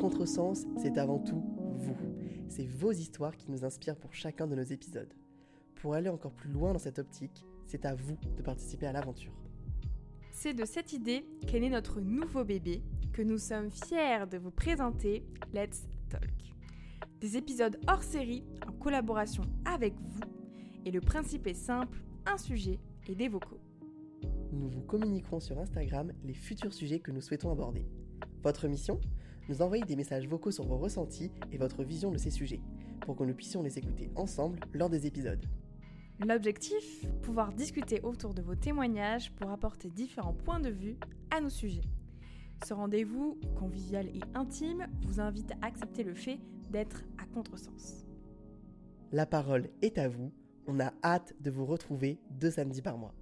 Contresens, c'est avant tout vous. C'est vos histoires qui nous inspirent pour chacun de nos épisodes. Pour aller encore plus loin dans cette optique, c'est à vous de participer à l'aventure. C'est de cette idée qu'est né notre nouveau bébé que nous sommes fiers de vous présenter Let's Talk. Des épisodes hors série en collaboration avec vous et le principe est simple, un sujet et des vocaux. Nous vous communiquerons sur Instagram les futurs sujets que nous souhaitons aborder. Votre mission? Nous envoyer des messages vocaux sur vos ressentis et votre vision de ces sujets, pour que nous puissions les écouter ensemble lors des épisodes. L'objectif Pouvoir discuter autour de vos témoignages pour apporter différents points de vue à nos sujets. Ce rendez-vous, convivial et intime, vous invite à accepter le fait d'être à contresens. La parole est à vous. On a hâte de vous retrouver deux samedis par mois.